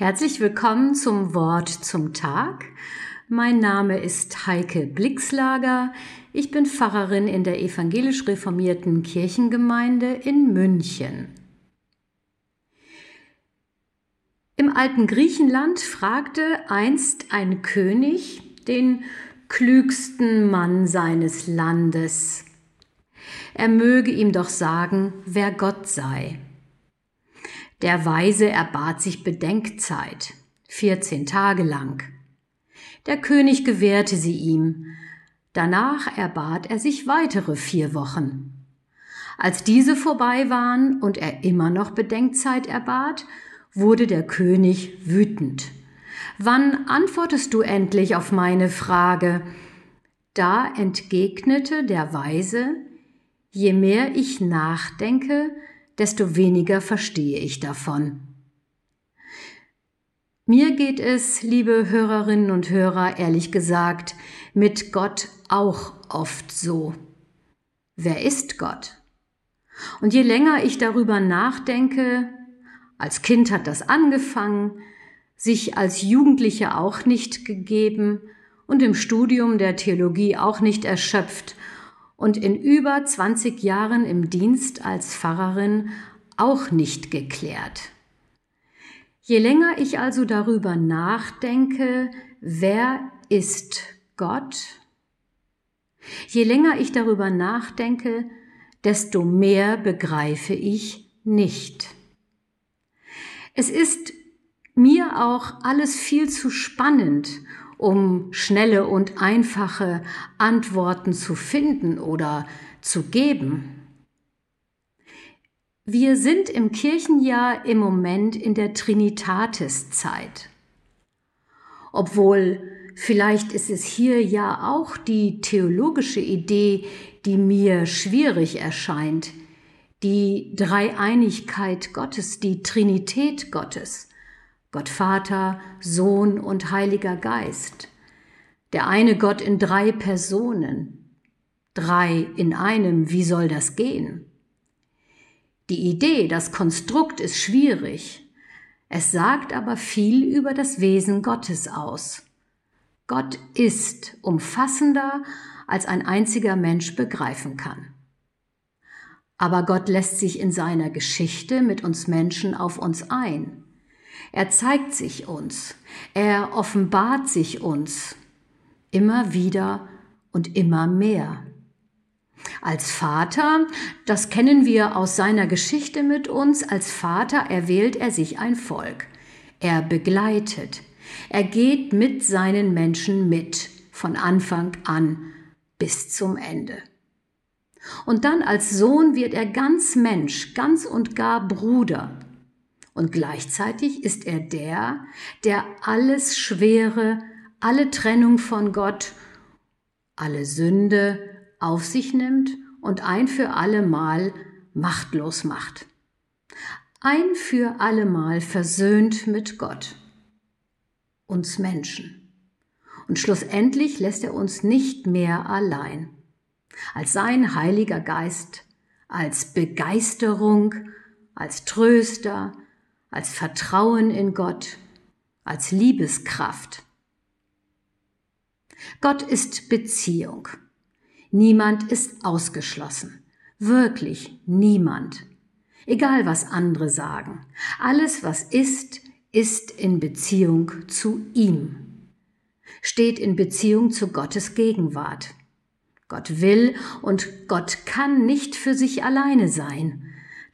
Herzlich willkommen zum Wort zum Tag. Mein Name ist Heike Blixlager. Ich bin Pfarrerin in der evangelisch reformierten Kirchengemeinde in München. Im alten Griechenland fragte einst ein König den klügsten Mann seines Landes. Er möge ihm doch sagen, wer Gott sei. Der Weise erbat sich Bedenkzeit, 14 Tage lang. Der König gewährte sie ihm. Danach erbat er sich weitere vier Wochen. Als diese vorbei waren und er immer noch Bedenkzeit erbat, wurde der König wütend. Wann antwortest du endlich auf meine Frage? Da entgegnete der Weise, je mehr ich nachdenke, desto weniger verstehe ich davon. Mir geht es, liebe Hörerinnen und Hörer, ehrlich gesagt, mit Gott auch oft so. Wer ist Gott? Und je länger ich darüber nachdenke, als Kind hat das angefangen, sich als Jugendliche auch nicht gegeben und im Studium der Theologie auch nicht erschöpft und in über 20 Jahren im Dienst als Pfarrerin auch nicht geklärt. Je länger ich also darüber nachdenke, wer ist Gott, je länger ich darüber nachdenke, desto mehr begreife ich nicht. Es ist mir auch alles viel zu spannend um schnelle und einfache Antworten zu finden oder zu geben. Wir sind im Kirchenjahr im Moment in der Trinitatis-Zeit. Obwohl vielleicht ist es hier ja auch die theologische Idee, die mir schwierig erscheint, die Dreieinigkeit Gottes, die Trinität Gottes. Gott Vater, Sohn und Heiliger Geist. Der eine Gott in drei Personen. Drei in einem, wie soll das gehen? Die Idee, das Konstrukt ist schwierig. Es sagt aber viel über das Wesen Gottes aus. Gott ist umfassender, als ein einziger Mensch begreifen kann. Aber Gott lässt sich in seiner Geschichte mit uns Menschen auf uns ein. Er zeigt sich uns, er offenbart sich uns immer wieder und immer mehr. Als Vater, das kennen wir aus seiner Geschichte mit uns, als Vater erwählt er sich ein Volk. Er begleitet. Er geht mit seinen Menschen mit, von Anfang an bis zum Ende. Und dann als Sohn wird er ganz Mensch, ganz und gar Bruder, und gleichzeitig ist er der, der alles Schwere, alle Trennung von Gott, alle Sünde auf sich nimmt und ein für allemal machtlos macht. Ein für allemal versöhnt mit Gott, uns Menschen. Und schlussendlich lässt er uns nicht mehr allein. Als sein Heiliger Geist, als Begeisterung, als Tröster, als Vertrauen in Gott, als Liebeskraft. Gott ist Beziehung. Niemand ist ausgeschlossen. Wirklich niemand. Egal was andere sagen. Alles, was ist, ist in Beziehung zu ihm. Steht in Beziehung zu Gottes Gegenwart. Gott will und Gott kann nicht für sich alleine sein.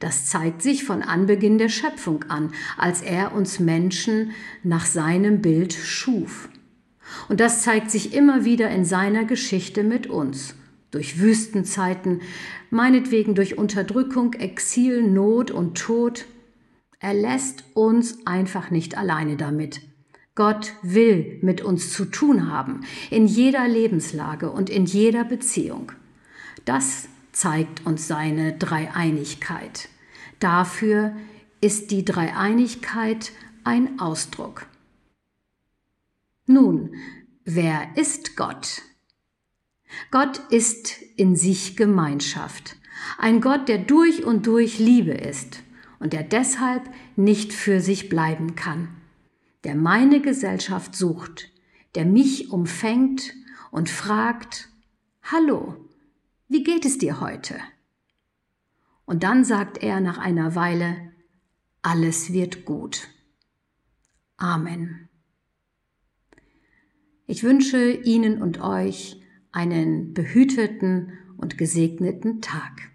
Das zeigt sich von Anbeginn der Schöpfung an, als er uns Menschen nach seinem Bild schuf. Und das zeigt sich immer wieder in seiner Geschichte mit uns. Durch Wüstenzeiten, meinetwegen durch Unterdrückung, Exil, Not und Tod. Er lässt uns einfach nicht alleine damit. Gott will mit uns zu tun haben, in jeder Lebenslage und in jeder Beziehung. Das zeigt uns seine Dreieinigkeit. Dafür ist die Dreieinigkeit ein Ausdruck. Nun, wer ist Gott? Gott ist in sich Gemeinschaft, ein Gott, der durch und durch Liebe ist und der deshalb nicht für sich bleiben kann. der meine Gesellschaft sucht, der mich umfängt und fragt, Hallo, wie geht es dir heute? Und dann sagt er nach einer Weile, alles wird gut. Amen. Ich wünsche Ihnen und euch einen behüteten und gesegneten Tag.